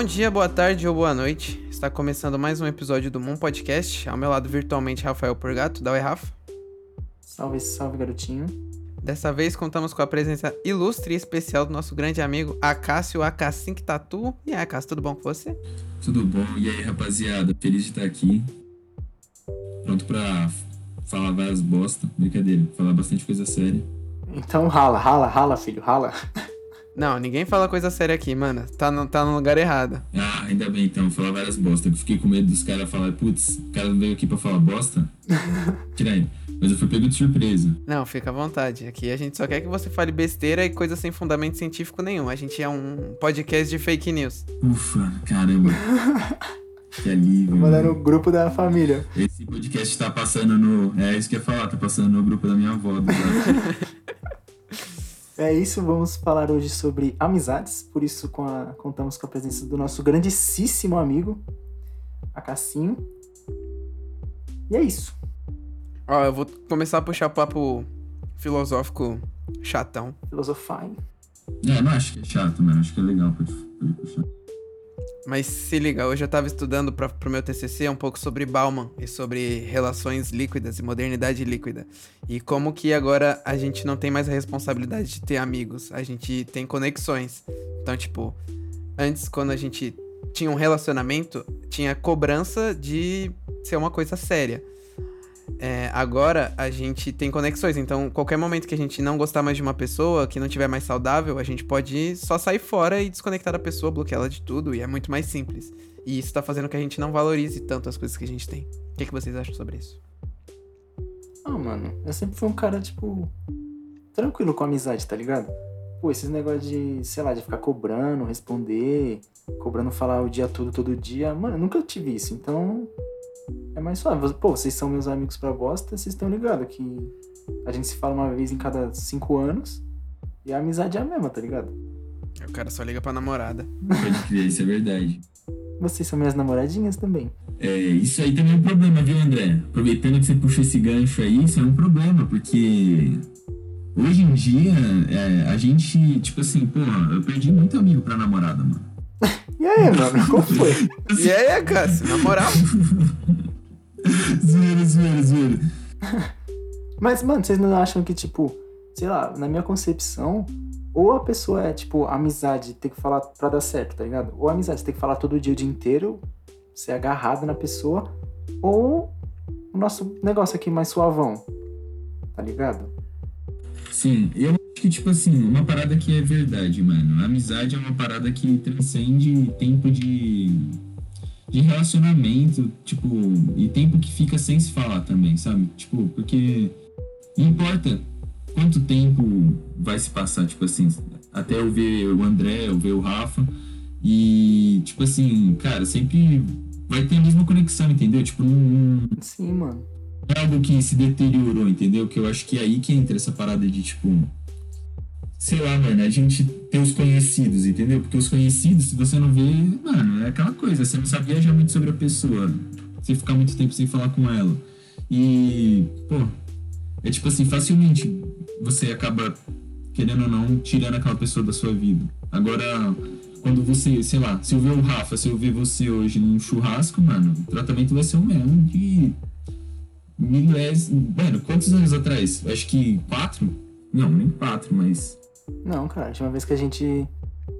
Bom dia, boa tarde ou boa noite. Está começando mais um episódio do Moon Podcast. Ao meu lado, virtualmente, Rafael Porgato. Dá oi, Rafa. Salve, salve, garotinho. Dessa vez, contamos com a presença ilustre e especial do nosso grande amigo Acácio Acacink Tatu. E aí, Acácio, tudo bom com você? Tudo bom? E aí, rapaziada? Feliz de estar aqui. Pronto pra falar várias bosta. Brincadeira, falar bastante coisa séria. Então rala, rala, rala, filho, rala. Não, ninguém fala coisa séria aqui, mano. Tá no, tá no lugar errado. Ah, ainda bem então, falar várias bosta. Eu fiquei com medo dos caras falar, putz, o cara não veio aqui pra falar bosta. Tira aí. Mas eu fui pego de surpresa. Não, fica à vontade. Aqui a gente só quer que você fale besteira e coisa sem fundamento científico nenhum. A gente é um podcast de fake news. Ufa, caramba. que alívio. Mandar mano. no grupo da família. Esse podcast tá passando no. É isso que eu ia falar, tá passando no grupo da minha avó. do lado. É isso, vamos falar hoje sobre amizades. Por isso com a- contamos com a presença do nosso grandíssimo amigo, Acassinho. E é isso. Ó, eu vou começar a puxar papo filosófico chatão. Filosofai. é, não acho que é chato, mano. Acho que é legal. Pode, pode puxar. Mas se liga, hoje eu tava estudando pra, pro meu TCC um pouco sobre Bauman e sobre relações líquidas e modernidade líquida. E como que agora a gente não tem mais a responsabilidade de ter amigos, a gente tem conexões. Então, tipo, antes quando a gente tinha um relacionamento, tinha cobrança de ser uma coisa séria. É, agora a gente tem conexões, então qualquer momento que a gente não gostar mais de uma pessoa, que não tiver mais saudável, a gente pode só sair fora e desconectar da pessoa, bloquear ela de tudo, e é muito mais simples. E isso tá fazendo que a gente não valorize tanto as coisas que a gente tem. O que, que vocês acham sobre isso? Ah, mano, eu sempre fui um cara, tipo, tranquilo com a amizade, tá ligado? Pô, esses negócios de, sei lá, de ficar cobrando, responder, cobrando falar o dia todo, todo dia, mano, eu nunca tive isso, então é mais suave. Pô, vocês são meus amigos pra bosta, vocês estão ligados que a gente se fala uma vez em cada cinco anos e a amizade é a mesma, tá ligado? O cara só liga pra namorada. Pode crer, isso é verdade. Vocês são minhas namoradinhas também. É, isso aí também é um problema, viu, André? Aproveitando que você puxou esse gancho aí, isso é um problema, porque hoje em dia é, a gente, tipo assim, porra, eu perdi muito amigo pra namorada, mano. E aí, mano, qual foi? E aí, Cássio, na moral? zoeira, zoeira, zoeira. Mas, mano, vocês não acham que, tipo, sei lá, na minha concepção, ou a pessoa é, tipo, amizade, tem que falar pra dar certo, tá ligado? Ou amizade, você tem que falar todo dia, o dia inteiro, ser agarrado na pessoa, ou o nosso negócio aqui mais suavão, tá ligado? Sim, eu acho que, tipo assim, uma parada que é verdade, mano. A amizade é uma parada que transcende tempo de, de relacionamento, tipo, e tempo que fica sem se falar também, sabe? Tipo, porque não importa quanto tempo vai se passar, tipo assim, até eu ver o André, eu ver o Rafa, e, tipo assim, cara, sempre vai ter a mesma conexão, entendeu? Tipo, não, Sim, mano. É algo que se deteriorou, entendeu? Que eu acho que é aí que entra essa parada de, tipo. Sei lá, mano, a gente tem os conhecidos, entendeu? Porque os conhecidos, se você não vê, mano, é aquela coisa, você não sabe viajar muito sobre a pessoa. Você ficar muito tempo sem falar com ela. E, pô, é tipo assim, facilmente você acaba, querendo ou não, tirando aquela pessoa da sua vida. Agora, quando você, sei lá, se eu ver o Rafa, se eu ver você hoje num churrasco, mano, o tratamento vai ser o mesmo de milés. Mano, quantos anos atrás? Acho que quatro? Não, nem quatro, mas. Não, cara, a última vez que a gente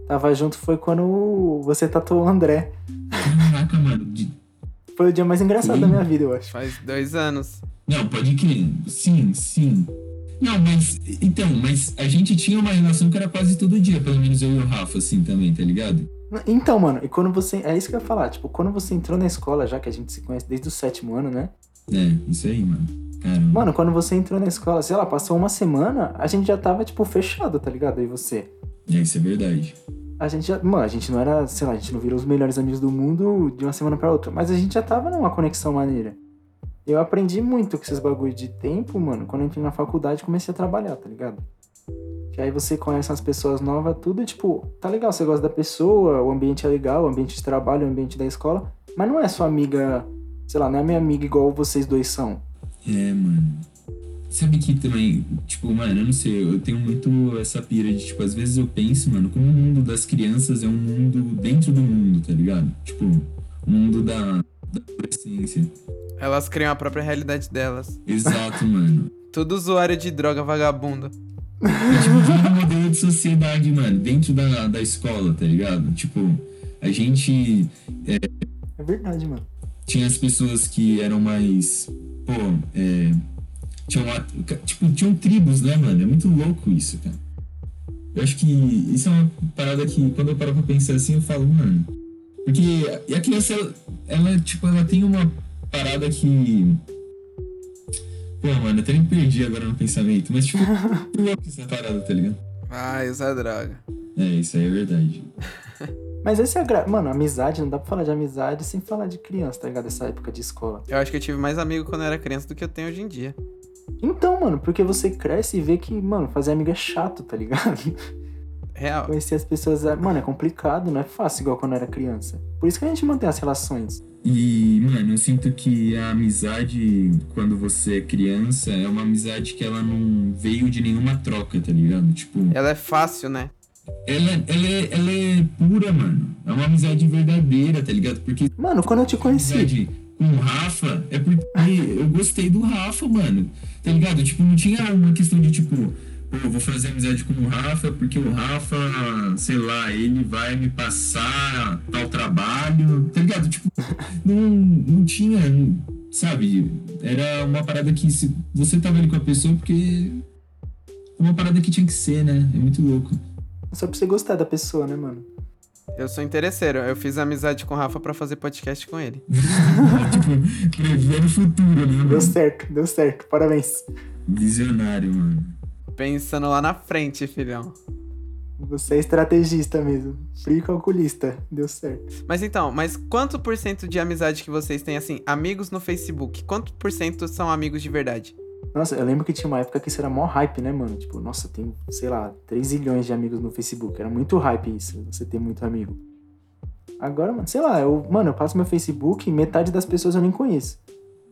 tava junto foi quando você tatuou o André. Caraca, mano. de- Foi o dia mais engraçado Sim. da minha vida, eu acho. Faz dois anos. Não, pode crer. Sim, sim. Não, mas. Então, mas a gente tinha uma relação que era quase todo dia, pelo menos eu e o Rafa, assim, também, tá ligado? Então, mano, e quando você. É isso que eu ia falar. Tipo, quando você entrou na escola, já que a gente se conhece desde o sétimo ano, né? É, isso aí, mano. Caramba. Mano, quando você entrou na escola, sei lá, passou uma semana, a gente já tava, tipo, fechado, tá ligado? E você. É, isso é verdade. A gente já. Mano, a gente não era, sei lá, a gente não virou os melhores amigos do mundo de uma semana pra outra. Mas a gente já tava numa conexão maneira. Eu aprendi muito com esses bagulho de tempo, mano, quando eu entrei na faculdade e comecei a trabalhar, tá ligado? Que aí você conhece as pessoas novas, tudo, tipo, tá legal, você gosta da pessoa, o ambiente é legal, o ambiente de trabalho, o ambiente da escola, mas não é sua amiga, sei lá, não é minha amiga igual vocês dois são. É, mano. Sabe que também, tipo, mano, eu não sei, eu tenho muito essa pira de, tipo, às vezes eu penso, mano, como o mundo das crianças é um mundo dentro do mundo, tá ligado? Tipo, o mundo da, da adolescência. Elas criam a própria realidade delas. Exato, mano. Tudo usuário de droga vagabundo. É, tipo, um modelo de sociedade, mano, dentro da, da escola, tá ligado? Tipo, a gente É verdade, mano. Tinha as pessoas que eram mais. Pô, é. Tinham, tipo, tinham tribos, né, mano? É muito louco isso, cara. Eu acho que isso é uma parada que, quando eu paro pra pensar assim, eu falo, mano. Porque e a criança, ela, ela, tipo, ela tem uma parada que. Pô, mano, eu até me perdi agora no pensamento, mas, tipo, muito louco essa parada, tá ligado? Ai, usar droga. É, isso aí é verdade. Mas esse é a gra... Mano, amizade, não dá pra falar de amizade sem falar de criança, tá ligado? Essa época de escola. Eu acho que eu tive mais amigo quando eu era criança do que eu tenho hoje em dia. Então, mano, porque você cresce e vê que, mano, fazer amigo é chato, tá ligado? Real. Conhecer as pessoas, é- mano, é complicado, não é fácil igual quando era criança. Por isso que a gente mantém as relações. E, mano, eu sinto que a amizade, quando você é criança, é uma amizade que ela não veio de nenhuma troca, tá ligado? Tipo, Ela é fácil, né? Ela, ela, é, ela é pura, mano. É uma amizade verdadeira, tá ligado? Porque Mano, quando eu te conheci, com o Rafa é porque eu gostei do Rafa, mano. Tá ligado? Tipo, não tinha uma questão de tipo, pô, vou fazer amizade com o Rafa porque o Rafa, sei lá, ele vai me passar tal trabalho, tá ligado? Tipo, não, não tinha, sabe? Era uma parada que se você tava ali com a pessoa porque é uma parada que tinha que ser, né? É muito louco. Só pra você gostar da pessoa, né, mano? Eu sou interesseiro. Eu fiz amizade com o Rafa pra fazer podcast com ele. tipo, o futuro, né, Deu certo, deu certo. Parabéns. Visionário, mano. Pensando lá na frente, filhão. Você é estrategista mesmo. Frio calculista. Deu certo. Mas então, mas quanto por cento de amizade que vocês têm, assim, amigos no Facebook? Quanto por cento são amigos de verdade? Nossa, eu lembro que tinha uma época que isso era mó hype, né, mano? Tipo, nossa, tem, sei lá, 3 zilhões de amigos no Facebook. Era muito hype isso, você ter muito amigo. Agora, mano, sei lá, eu, mano, eu passo meu Facebook e metade das pessoas eu nem conheço.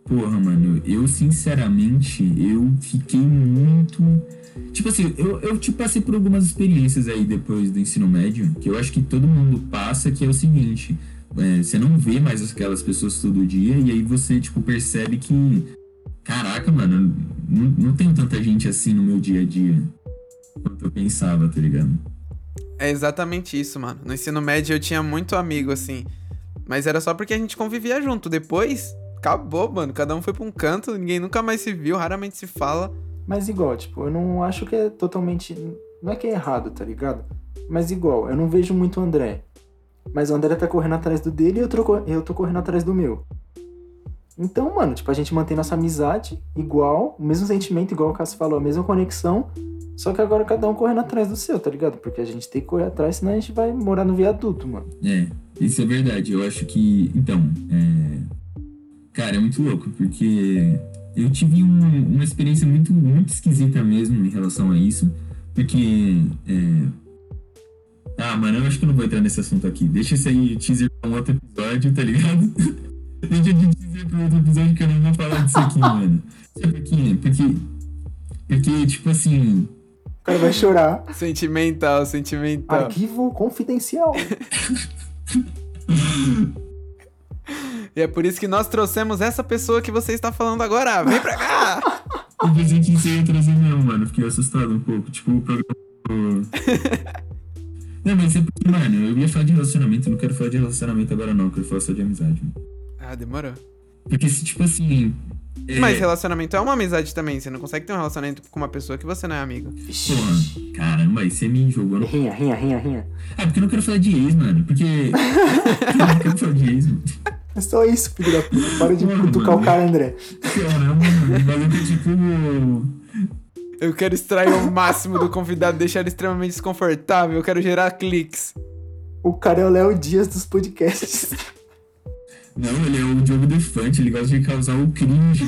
Porra, mano, eu sinceramente, eu fiquei muito. Tipo assim, eu, eu te passei por algumas experiências aí depois do ensino médio, que eu acho que todo mundo passa, que é o seguinte. é, você não vê mais aquelas pessoas todo dia, e aí você, tipo, percebe que. Caraca, mano, não, não tem tanta gente assim no meu dia a dia quanto eu pensava, tá ligado? É exatamente isso, mano. No ensino médio eu tinha muito amigo, assim. Mas era só porque a gente convivia junto. Depois, acabou, mano. Cada um foi pra um canto, ninguém nunca mais se viu, raramente se fala. Mas igual, tipo, eu não acho que é totalmente. Não é que é errado, tá ligado? Mas igual, eu não vejo muito o André. Mas o André tá correndo atrás do dele e eu tô, eu tô correndo atrás do meu. Então, mano, tipo, a gente mantém nossa amizade igual, o mesmo sentimento, igual o Cássio falou, a mesma conexão. Só que agora cada um correndo atrás do seu, tá ligado? Porque a gente tem que correr atrás, senão a gente vai morar no viaduto, mano. É, isso é verdade. Eu acho que. Então, é. Cara, é muito louco, porque eu tive um- uma experiência muito, muito esquisita mesmo em relação a isso. Porque. é, Ah, mano, eu acho que eu não vou entrar nesse assunto aqui. Deixa isso aí, teaser pra um outro episódio, tá ligado? Deixa de teaser pra um outro episódio que eu não vou falar disso aqui, mano. Sabe por quê? Porque. Porque, tipo assim. O cara vai chorar. Sentimental, sentimental. Arquivo confidencial. E é por isso que nós trouxemos essa pessoa que você está falando agora. Vem pra cá! Eu pensei que isso ia trazer mesmo, mano. Fiquei assustado um pouco. Tipo, o programa. Não, mas é porque, mano, eu ia falar de relacionamento, eu não quero falar de relacionamento agora, não. Eu quero falar só de amizade. mano. Ah, demorou. Porque se, tipo assim. é, Mas relacionamento é uma amizade também. Você não consegue ter um relacionamento com uma pessoa que você não é amigo. Porra, caramba, aí você me jogou no. Rinha, rinha, rinha, rinha. Ah, porque eu não quero falar de ex, mano. Porque. eu não quero falar de ex, mano. É só isso, filho da puta. Para de Mano, cutucar o mano. cara, André. Caramba, mano. O maluco é tipo. Eu quero extrair o máximo do convidado, deixar ele extremamente desconfortável. Eu quero gerar cliques. O cara é o Léo Dias dos podcasts. Não, ele é o Diogo Defante, ele gosta de causar o cringe.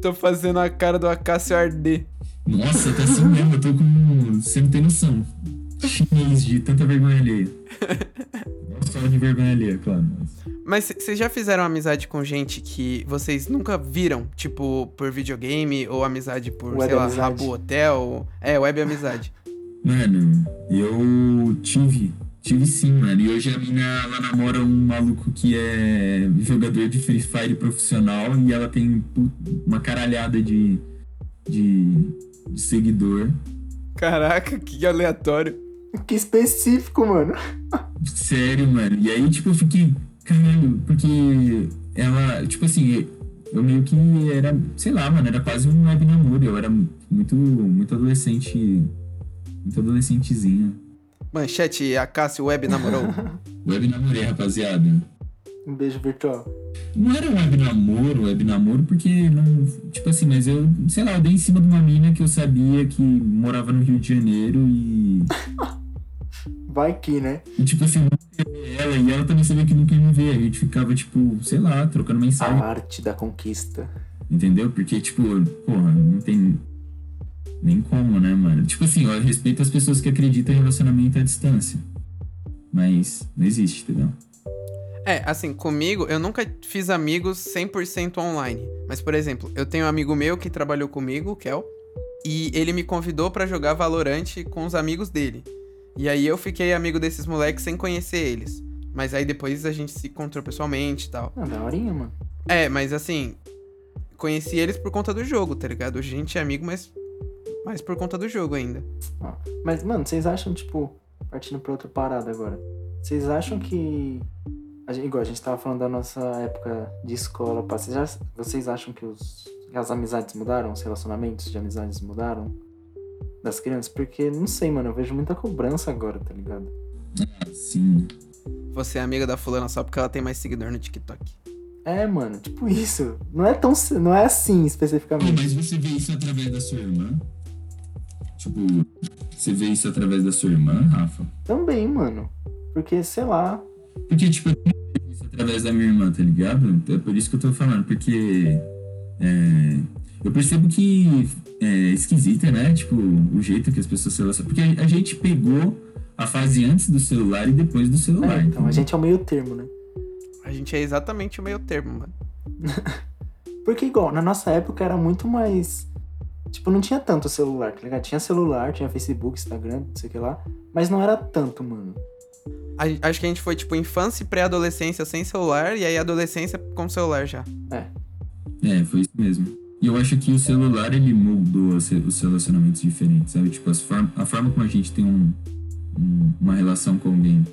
Tô fazendo a cara do Acácio arder. Nossa, tá assim mesmo, eu tô com. Você não tem noção. Chinês de tanta vergonha alheia. Não só de vergonha alheia, claro. Mas... Vocês já fizeram amizade com gente que vocês nunca viram? Tipo, por videogame ou amizade por, Web sei lá, amizade. Rabu Hotel? É, web amizade. Mano, eu tive. Tive sim, mano. E hoje a mina, ela namora um maluco que é jogador de Free Fire profissional e ela tem uma caralhada de, de, de seguidor. Caraca, que aleatório. Que específico, mano. Sério, mano. E aí, tipo, eu fiquei, caralho, porque ela, tipo assim, eu meio que era, sei lá, mano, era quase um web namoro. Eu era muito, muito adolescente, muito adolescentezinho. Manchete, a Cássio Web namorou. Web namorei, rapaziada. Um beijo virtual. Não era um web namoro, web namoro, porque não. Tipo assim, mas eu, sei lá, eu dei em cima de uma mina que eu sabia que morava no Rio de Janeiro e. Vai que, né? e, tipo assim, eu nunca ia ver ela e ela também sabia que nunca ia me ver. A gente ficava, tipo, sei lá, trocando A mensagem, arte da conquista. entendeu? Porque, tipo, porra, não tem nem como, né, mano? Tipo assim, eu respeito as pessoas que acreditam em relacionamento à distância. Mas não existe, entendeu? É, assim, comigo, eu nunca fiz amigos 100% online. Mas, por exemplo, eu tenho um amigo meu que trabalhou comigo, o Kel, e ele me convidou pra jogar Valorant com os amigos dele. E aí eu fiquei amigo desses moleques sem conhecer eles. Mas aí depois a gente se encontrou pessoalmente e tal. Ah, da horinha, mano. É, mas assim, conheci eles por conta do jogo, tá ligado? Hoje a gente é amigo, mas, mas por conta do jogo ainda. Mas, mano, vocês acham, tipo, partindo pra outra parada agora. Vocês acham que. A gente, igual a gente tava falando da nossa época de escola, pá, vocês, já- vocês acham que, os, as amizades mudaram? Os relacionamentos de amizades mudaram? Das crianças? Porque, não sei, mano, eu vejo muita cobrança agora, tá ligado? Sim. Você é amiga da fulana só porque ela tem mais seguidor no TikTok. É, mano, tipo isso. Não é tão. Não é assim Pô, especificamente. mas você vê isso através da sua irmã? Tipo, você vê isso através da sua irmã, Rafa? Também, mano. Porque, sei lá. Porque, tipo, eu vejo isso através da minha irmã, tá ligado? É por isso que eu tô falando, porque é, eu percebo que é esquisita, né? Tipo, o jeito que as pessoas se relacionam. Porque a gente pegou a fase antes do celular e depois do celular. É, então, a gente é o meio termo, né? A gente é exatamente o meio termo, mano. Porque, igual, na nossa época era muito mais. Tipo, não tinha tanto celular, tá ligado? Tinha celular, tinha Facebook, Instagram, não sei o que lá. Mas não era tanto, mano. A- acho que a gente foi, tipo, infância e pré-adolescência sem celular, e aí adolescência com celular já. É, foi isso mesmo. E eu acho que o celular, ele moldou re- os relacionamentos diferentes, sabe? Tipo, as form a forma como a gente tem um, um- uma relação com alguém.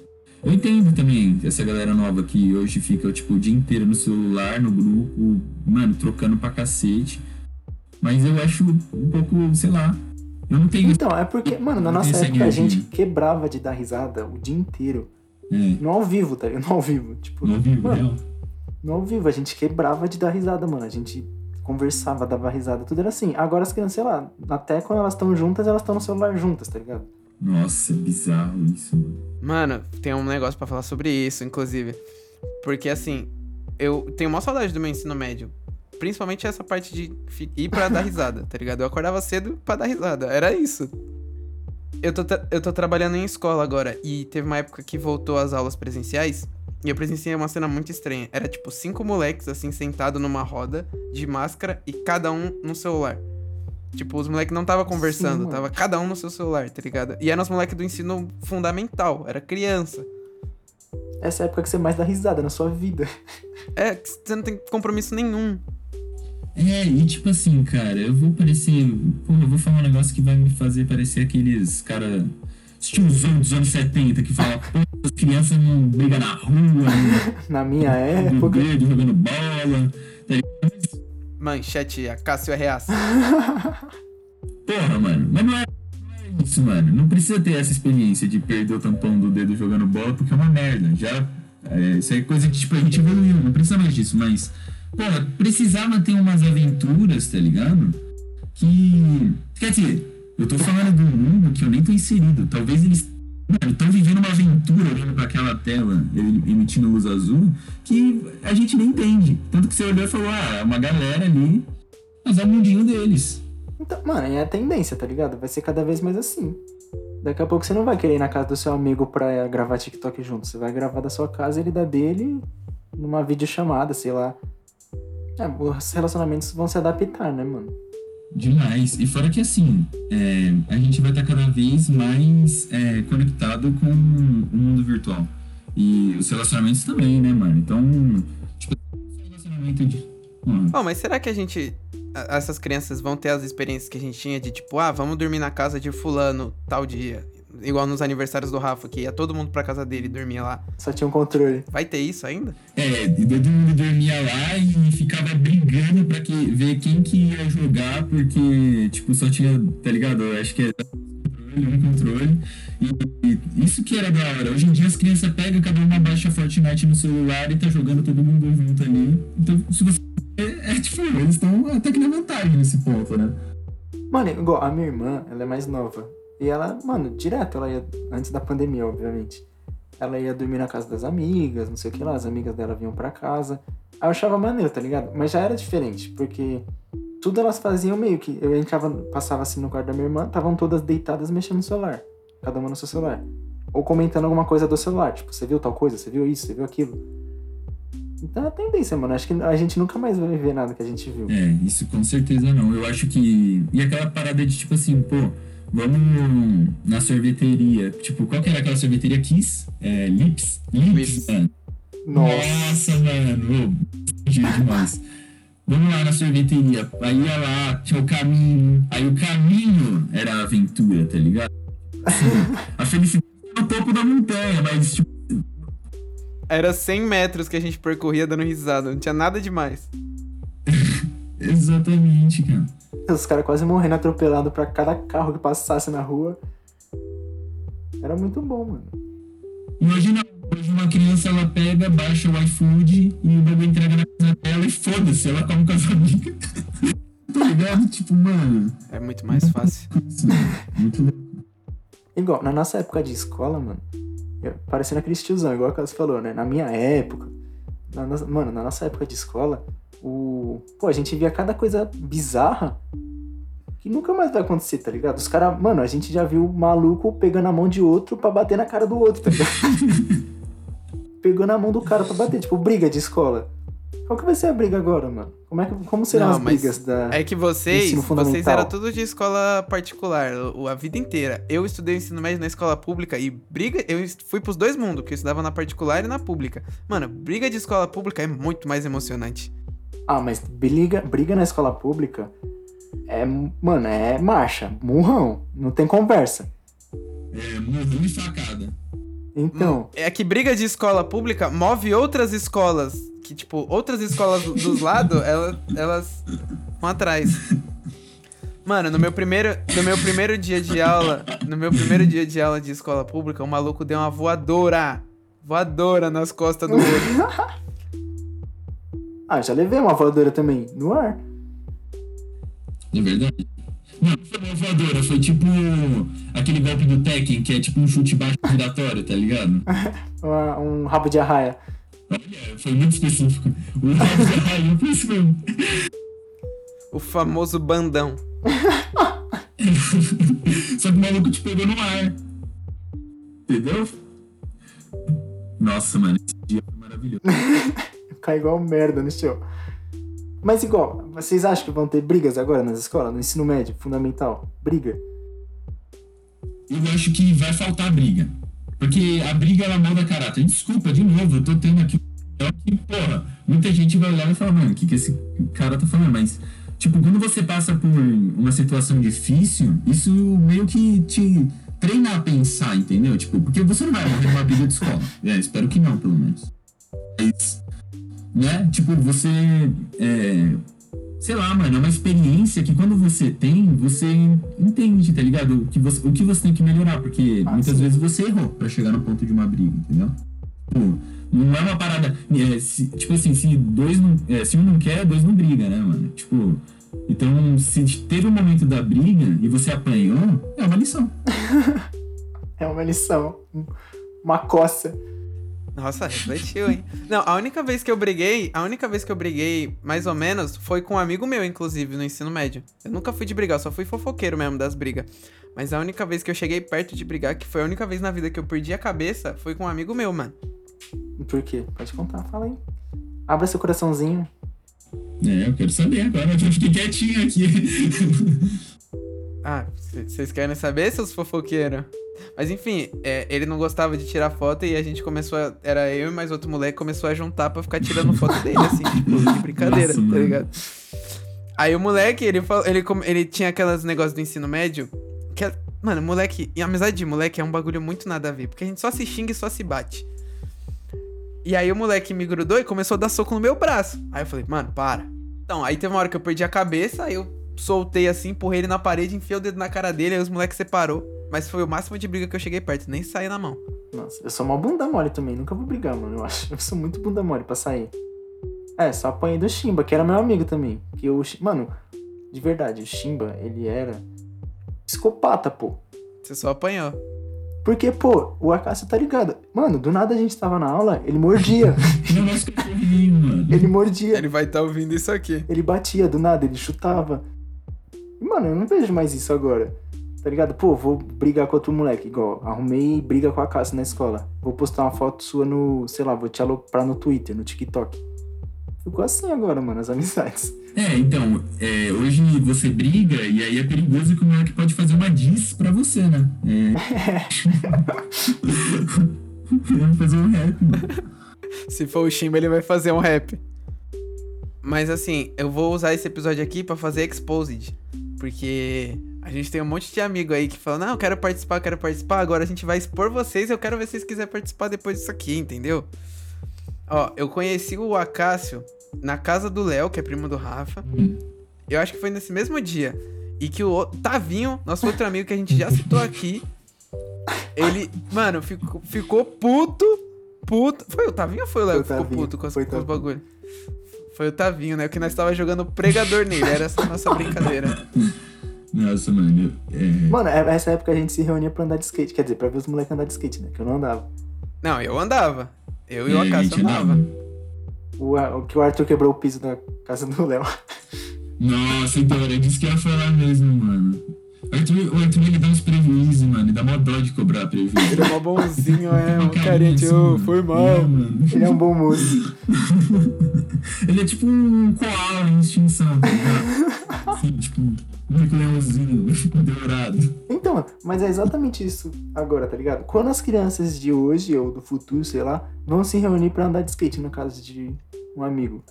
Eu entendo também essa galera nova que hoje fica, tipo, o dia inteiro no celular, no grupo, mano, trocando pra cacete. Mas eu acho um pouco, sei lá. Eu não tenho. Então, é porque, mano, na nossa época a gente quebrava de dar risada o dia inteiro. É, No ao vivo, tá ligado? No ao vivo. Tipo, não vivo, mano, no ao vivo a gente quebrava de dar risada, mano. A gente conversava, dava risada, tudo era assim. Agora as crianças, sei lá, até quando elas estão juntas, elas estão no celular juntas, tá ligado? Nossa, é bizarro isso, mano. Mano, tem um negócio pra falar sobre isso, inclusive. Porque, assim, eu tenho uma saudade do meu ensino médio. Principalmente essa parte de ir pra dar risada, tá ligado? Eu acordava cedo pra dar risada. Era isso. Eu tô, eu tô trabalhando em escola agora e teve uma época que voltou às aulas presenciais e eu presenciei uma cena muito estranha. Era tipo cinco moleques, assim, sentados numa roda, de máscara e cada um no celular. Tipo, os moleques não tava conversando, mano. tava cada um no seu celular, tá ligado? E eram os moleques do ensino fundamental, era criança. Essa é a época que você mais dá risada na sua vida. É, que você não tem compromisso nenhum. É, e tipo assim, cara, eu vou parecer. Pô, eu vou falar um negócio que vai me fazer parecer aqueles cara. Tiozão dos anos 70 que fala, pô, as crianças não brigam na rua, Na minha época. dedo, jogando bola. Manchete, a Cássio é reaça. Porra, mano, mas não é, não é isso, mano. Não precisa ter essa experiência de perder o tampão do dedo jogando bola, porque é uma merda. Já. É, isso é coisa que, tipo, a gente evoluiu, não precisa mais disso, mas. Porra, precisava ter umas aventuras, tá ligado? Que. Quer dizer, eu tô falando de um mundo que eu nem tô inserido. Talvez eles. Mano, estão vivendo uma aventura olhando pra aquela tela emitindo luz azul que a gente nem entende. Tanto que você olhou e falou, ah, é uma galera ali, mas é o mundinho deles. Então, mano, é a tendência, tá ligado? Vai ser cada vez mais assim. Daqui a pouco você não vai querer ir na casa do seu amigo pra gravar TikTok junto. Você vai gravar da sua casa, ele da dele numa videochamada, sei lá. É, os relacionamentos vão se adaptar, né, mano? Demais. E fora que assim, é, a gente vai estar cada vez mais é, conectado com o mundo virtual. E os relacionamentos também, né, mano? Então, tipo, relacionamento de. Hum. Bom, mas será que a gente. Essas crianças vão ter as experiências que a gente tinha de tipo, ah, vamos dormir na casa de fulano tal dia. Igual nos aniversários do Rafa, que ia todo mundo pra casa dele e dormia lá. Só tinha um controle. Vai ter isso ainda? É, todo mundo dormia lá e ficava brigando pra que, ver quem que ia jogar, porque, tipo, só tinha, tá ligado? Eu acho que é um controle. E, e, isso que era da hora. Hoje em dia as crianças pegam, cada uma baixa Fortnite no celular e tá jogando todo mundo junto ali. Então, se você. É, é tipo, eles estão até que na vantagem nesse ponto, né? Mano, igual a minha irmã, ela é mais nova. E ela, mano, direto, ela ia, antes da pandemia, obviamente. Ela ia dormir na casa das amigas, não sei o que lá, as amigas dela vinham pra casa. Aí eu achava maneiro, tá ligado? Mas já era diferente, porque tudo elas faziam meio que. Eu entrava, passava assim no quarto da minha irmã, estavam todas deitadas mexendo no celular. Cada uma no seu celular. Ou comentando alguma coisa do celular, tipo, você viu tal coisa, você viu isso, você viu aquilo. Então é a tendência, mano. Acho que a gente nunca mais vai ver nada que a gente viu. É, isso com certeza não. Eu acho que. E aquela parada de tipo assim, pô Vamos na sorveteria. Tipo, qual que era aquela sorveteria Kiss? É, Lips? Lips, mano. Nossa, mano. Oh, demais. Vamos lá na sorveteria. Aí ia lá, tinha o caminho. Aí o caminho era a aventura, tá ligado? Assim, a felicidade no topo da montanha, mas tipo. Era 100 metros que a gente percorria dando risada, não tinha nada demais. Exatamente, cara. Os caras quase morrendo atropelado pra cada carro que passasse na rua. Era muito bom, mano. Imagina hoje uma criança, ela pega, baixa o iFood e o bebê entrega na casa dela e foda-se, ela come com as amigas. tá ligado? Tipo, mano. É muito mais fácil. muito louco. Igual, na nossa época de escola, mano, parecendo aquele tiozão, igual que você falou, né? Na minha época, na nossa, mano, na nossa época de escola, o. Pô, a gente via cada coisa bizarra que nunca mais vai acontecer, tá ligado? Os caras, mano, a gente já viu maluco pegando a mão de outro para bater na cara do outro, tá ligado? Pegando a mão do cara para bater, tipo, briga de escola. Qual que vai ser a briga agora, mano? Como, é que, como serão Não, as brigas da. É que vocês, vocês eram tudo de escola particular, a vida inteira. Eu estudei ensino médio na escola pública e briga. Eu fui pros dois mundos, que eu estudava na particular e na pública. Mano, briga de escola pública é muito mais emocionante. Ah, mas briga, briga na escola pública é, mano, é marcha, murrão, não tem conversa. É, murrão e facada. Então. É que briga de escola pública move outras escolas. Que, tipo, outras escolas dos lados, elas, elas vão atrás. Mano, no meu primeiro, no meu primeiro dia de aula, no meu primeiro dia de aula de escola pública, o maluco deu uma voadora. Voadora nas costas do outro. Ah, já levei uma voadora também, no ar. É verdade. Não, não foi uma voadora, foi tipo aquele golpe do Tekken, que é tipo um chute baixo giratório, tá ligado? um rabo de arraia. Olha, foi muito específico. O rabo de arraia, foi isso mesmo. O famoso bandão. Só que o maluco te pegou no ar. Entendeu? Nossa, mano, esse dia foi maravilhoso. Cai igual merda no chão. Mas igual, vocês acham que vão ter brigas agora nas escolas, no ensino médio, fundamental? Briga? Eu acho que vai faltar briga. Porque a briga ela molda caráter. Desculpa, de novo, eu tô tendo aqui que, porra, muita gente vai olhar e falar, mano, o que, que esse cara tá falando? Mas, tipo, quando você passa por uma situação difícil, isso meio que te treina a pensar, entendeu? Tipo, porque você não vai morrer numa briga de escola. É, espero que não, pelo menos. Mas né? Tipo, você. É, sei lá, mano, é uma experiência que quando você tem, você entende, tá ligado? O que você, o que você tem que melhorar, porque ah, muitas sim. vezes você errou para chegar no ponto de uma briga, entendeu? Não é uma parada. É, se, tipo assim, se dois não. É, se um não quer, dois não briga, né, mano? Tipo. Então, se teve um momento da briga e você apanhou, é uma lição. é uma lição. Uma coça. Nossa, refletiu, hein? Não, a única vez que eu briguei, a única vez que eu briguei, mais ou menos, foi com um amigo meu, inclusive, no ensino médio. Eu nunca fui de brigar, só fui fofoqueiro mesmo das brigas. Mas a única vez que eu cheguei perto de brigar, que foi a única vez na vida que eu perdi a cabeça, foi com um amigo meu, mano. Por quê? Pode contar, fala aí. Abra seu coraçãozinho. É, eu quero saber agora, eu fiquei quietinho aqui. Ah, vocês querem saber, seus fofoqueiros? Mas enfim, é, ele não gostava de tirar foto e a gente começou a. Era eu e mais outro moleque começou a juntar pra ficar tirando foto dele, assim, tipo, de brincadeira, Nossa, tá ligado? Aí o moleque, ele, falou, ele, ele tinha aquelas negócios do ensino médio. Que, é- mano, moleque. E amizade de moleque é um bagulho muito nada a ver. Porque a gente só se xinga e só se bate. E aí o moleque me grudou e começou a dar soco no meu braço. Aí eu falei, mano, para. Então, aí teve uma hora que eu perdi a cabeça, aí eu soltei assim, empurrei ele na parede, enfiei o dedo na cara dele, aí os moleques separou. Mas foi o máximo de briga que eu cheguei perto, nem saí na mão. Nossa, eu sou uma bunda mole também, nunca vou brigar, mano, eu acho. Eu sou muito bunda mole pra sair. É, só apanhei do Shimba, que era meu amigo também. Que o Shi- Mano, de verdade, o Shimba, ele era psicopata, pô. Você só apanhou. Porque, pô, o Acácio tá ligado. Mano, do nada a gente tava na aula, ele mordia. Mano. ele mordia. Ele vai estar ouvindo isso aqui. Ele batia do nada, ele chutava. E, mano, eu não vejo mais isso agora. Tá ligado? Pô, vou brigar com outro moleque. Igual, arrumei briga com a Cássia na escola. Vou postar uma foto sua no, sei lá, vou te aloprar no Twitter, no TikTok. Ficou assim agora, mano, as amizades. É, então, é, hoje você briga e aí é perigoso que o moleque pode fazer uma diss pra você, né? É. Vamos fazer um rap, mano. Se for o Shimba, ele vai fazer um rap. Mas assim, eu vou usar esse episódio aqui pra fazer Exposed. Porque a gente tem um monte de amigo aí que fala, não, eu quero participar, quero participar. Agora a gente vai expor vocês, eu quero ver se vocês quiserem participar depois disso aqui, entendeu? Ó, eu conheci o Acácio na casa do Léo, que é primo do Rafa. Eu acho que foi nesse mesmo dia. E que o Tavinho, nosso outro amigo que a gente já citou aqui, ele, mano, ficou, ficou puto, puto. Foi o Tavinho ou foi o Léo que ficou puto com, as, com os Tavinho. bagulho? Foi o Tavinho, né? Que nós tava jogando pregador nele. Era essa a nossa brincadeira. Nossa, mano. É... Mano, é- essa época a gente se reunia pra andar de skate. Quer dizer, pra ver os moleques andar de skate, né? Que eu não andava. Não, eu andava. Eu e o é, Acácio andava. andava. O, que o Arthur quebrou o piso da casa do Léo. Nossa, então era disso que eu ia falar mesmo, mano. O Arthur, o Arthur ele dá uns prejuízos, mano. E dá mó dó de cobrar prejuízo. Ele é mó bonzinho, é. Um Carinho, carinha de, foi É, mal. mano. Ele é um bom moço. Ele é tipo um koala em extinção, tá ligado? Assim, tipo, um único leãozinho dourado. Então, mas é exatamente isso agora, tá ligado? Quando as crianças de hoje, ou do futuro, sei lá, vão se reunir pra andar de skate no caso de um amigo.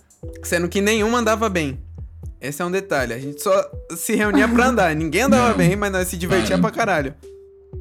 Sendo que nenhum andava bem. Esse é um detalhe. A gente só se reunia pra andar. Ninguém andava Não. bem, mas nós se divertia Cara. pra caralho.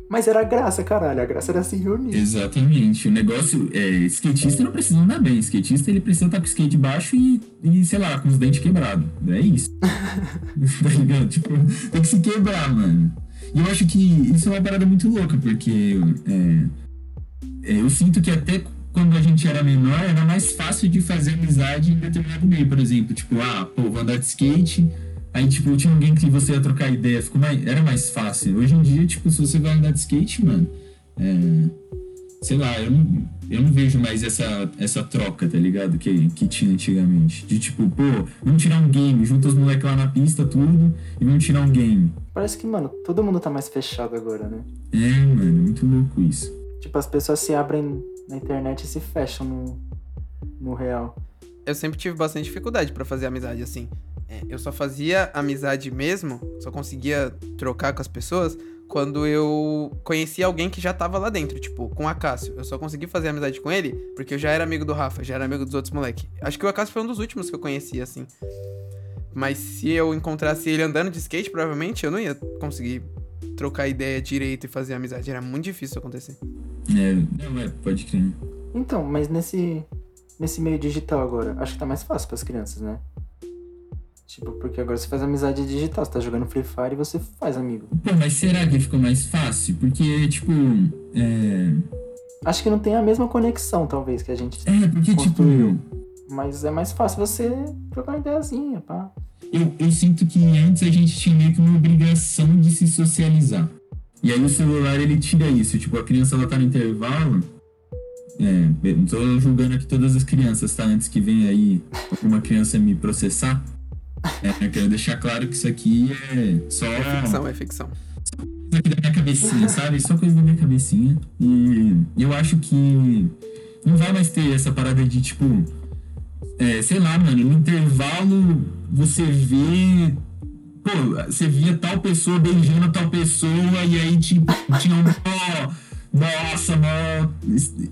Mas era graça, caralho. A graça era se reunir. Exatamente. O negócio é, skatista não precisa andar bem. Skatista ele precisa estar com o skate baixo e, e, sei lá, com os dentes quebrados. É isso. tá ligado? Tipo, tem que se quebrar, mano. E eu acho que isso é uma parada muito louca, porque é, é, eu sinto que até quando a gente era menor, era mais fácil de fazer amizade em determinado meio, por exemplo. Tipo, ah, pô, vou andar de skate. Aí, tipo, tinha alguém que você ia trocar ideia, ficou mais, era mais fácil. Hoje em dia, tipo, se você vai andar de skate, mano, é, sei lá, eu não, eu não vejo mais essa, essa troca, tá ligado? Que, que tinha antigamente. De tipo, pô, vamos tirar um game, junta os moleques lá na pista, tudo, e vamos tirar um game. Parece que, mano, todo mundo tá mais fechado agora, né? É, mano, muito louco isso. Tipo, as pessoas se abrem na internet e se fecham no, no real. Eu sempre tive bastante dificuldade pra fazer amizade assim. É, eu só fazia amizade mesmo, só conseguia trocar com as pessoas quando eu conhecia alguém que já tava lá dentro, tipo, com o Acácio. Eu só consegui fazer amizade com ele porque eu já era amigo do Rafa, já era amigo dos outros moleques. Acho que o Acácio foi um dos últimos que eu conheci, assim. Mas se eu encontrasse ele andando de skate, provavelmente eu não ia conseguir trocar ideia direito e fazer amizade. Era muito difícil acontecer. É, não, é, pode crer. Então, mas nesse, nesse meio digital agora, acho que tá mais fácil pras crianças, né? Tipo, porque agora você faz amizade digital, você tá jogando Free Fire e você faz amigo. Pô, mas será que ficou mais fácil? Porque, tipo, é. Acho que não tem a mesma conexão, talvez, que a gente. É, porque, tipo, Construiu. Mas é mais fácil você trocar uma ideiazinha, pá. eu, eu sinto que antes a gente tinha meio que uma obrigação de se socializar. E aí o celular ele tira isso. Tipo, a criança ela tá no intervalo. É, não tô julgando aqui todas as crianças, tá? Antes que venha aí uma criança me processar. É, eu quero deixar claro que isso aqui é só É ficção, é ficção. coisa aqui da minha cabecinha, sabe? Só coisa da minha cabecinha. E eu acho que Não vai mais ter essa parada de tipo. É, sei lá, mano, no intervalo você vê. Pô, você via tal pessoa beijando tal pessoa e aí tipo, tinha um. Nossa, mano.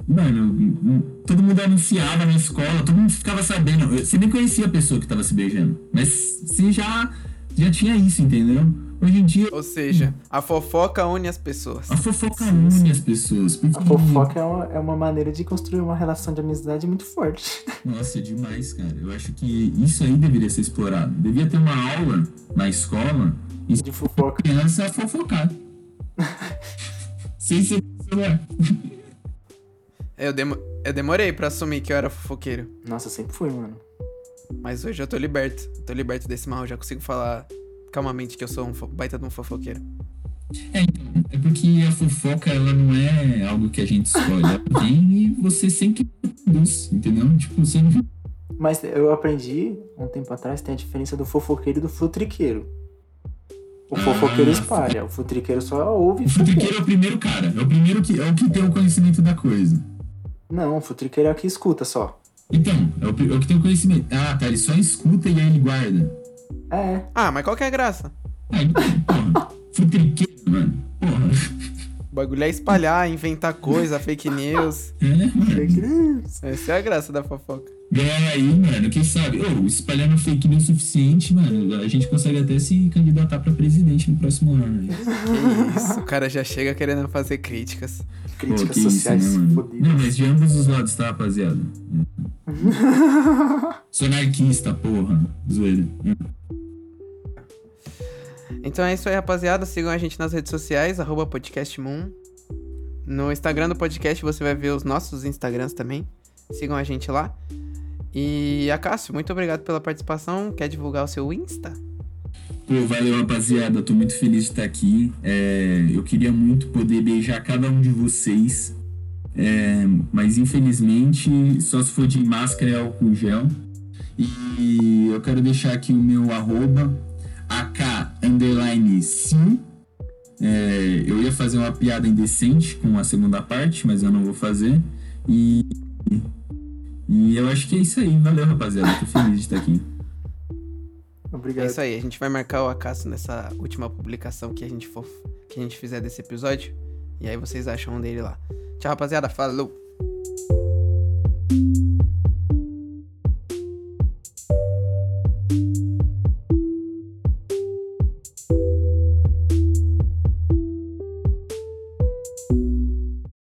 Mano, todo mundo anunciava na escola, todo mundo ficava sabendo. Você nem conhecia a pessoa que tava se beijando. Mas você já, já tinha isso, entendeu? Hoje em dia. Ou seja, a fofoca une as pessoas. A fofoca sim, une sim. as pessoas. A fofoca é uma, é uma maneira de construir uma relação de amizade muito forte. Nossa, é demais, cara. Eu acho que isso aí deveria ser explorado. Devia ter uma aula na escola. De fofoca. Criança a fofocar. Sem ser é. Eu, demo eu demorei pra assumir que eu era fofoqueiro. Nossa, sempre fui, mano. Mas hoje eu tô liberto. Eu tô liberto desse mal, já consigo falar calmamente que eu sou um baita de um fofoqueiro. É, então, é porque a fofoca, ela não é algo que a gente escolhe. Ela vem e você sempre produz, entendeu? Tipo, você não... Mas eu aprendi, um tempo atrás, tem a diferença do fofoqueiro e do futriqueiro. O fofoqueiro ah, espalha, o futriqueiro só ouve. O futriqueiro é o primeiro cara, é o primeiro que é o que tem o conhecimento da coisa. Não, o futriqueiro é o que escuta só. Então, é o, é o que tem o conhecimento. Ah, tá, ele só escuta e aí ele guarda. É. Ah, mas qual que é a graça? Ah, então, porra, futriqueiro, mano. Porra. O bagulho é espalhar, inventar coisa, fake news. É, mano. Fake news. Essa é a graça da fofoca. Ganhar aí, mano, quem sabe? Ô, espalhando fake news suficiente, mano, a gente consegue até se candidatar pra presidente no próximo ano. Que isso, o cara já chega querendo fazer críticas. Críticas Pô, sociais isso, né, mano? Não, mas de ambos os lados, tá, rapaziada? Sou anarquista, porra. Zoeira. Então é isso aí, rapaziada. Sigam a gente nas redes sociais, arroba podcastmoon. No Instagram do podcast você vai ver os nossos Instagrams também. Sigam a gente lá. E Acácio, muito obrigado pela participação. Quer divulgar o seu Insta? Pô, valeu, rapaziada. Tô muito feliz de estar aqui. É, eu queria muito poder beijar cada um de vocês. É, mas infelizmente só se for de máscara e álcool gel. E eu quero deixar aqui o meu arroba AK underline sim. É, eu ia fazer uma piada indecente com a segunda parte, mas eu não vou fazer. E e eu acho que é isso aí. Valeu, rapaziada. Tô feliz de estar aqui. Obrigado. É isso aí. A gente vai marcar o acaso nessa última publicação que a gente for, que a gente fizer desse episódio. E aí vocês acham dele lá. Tchau, rapaziada. Falou!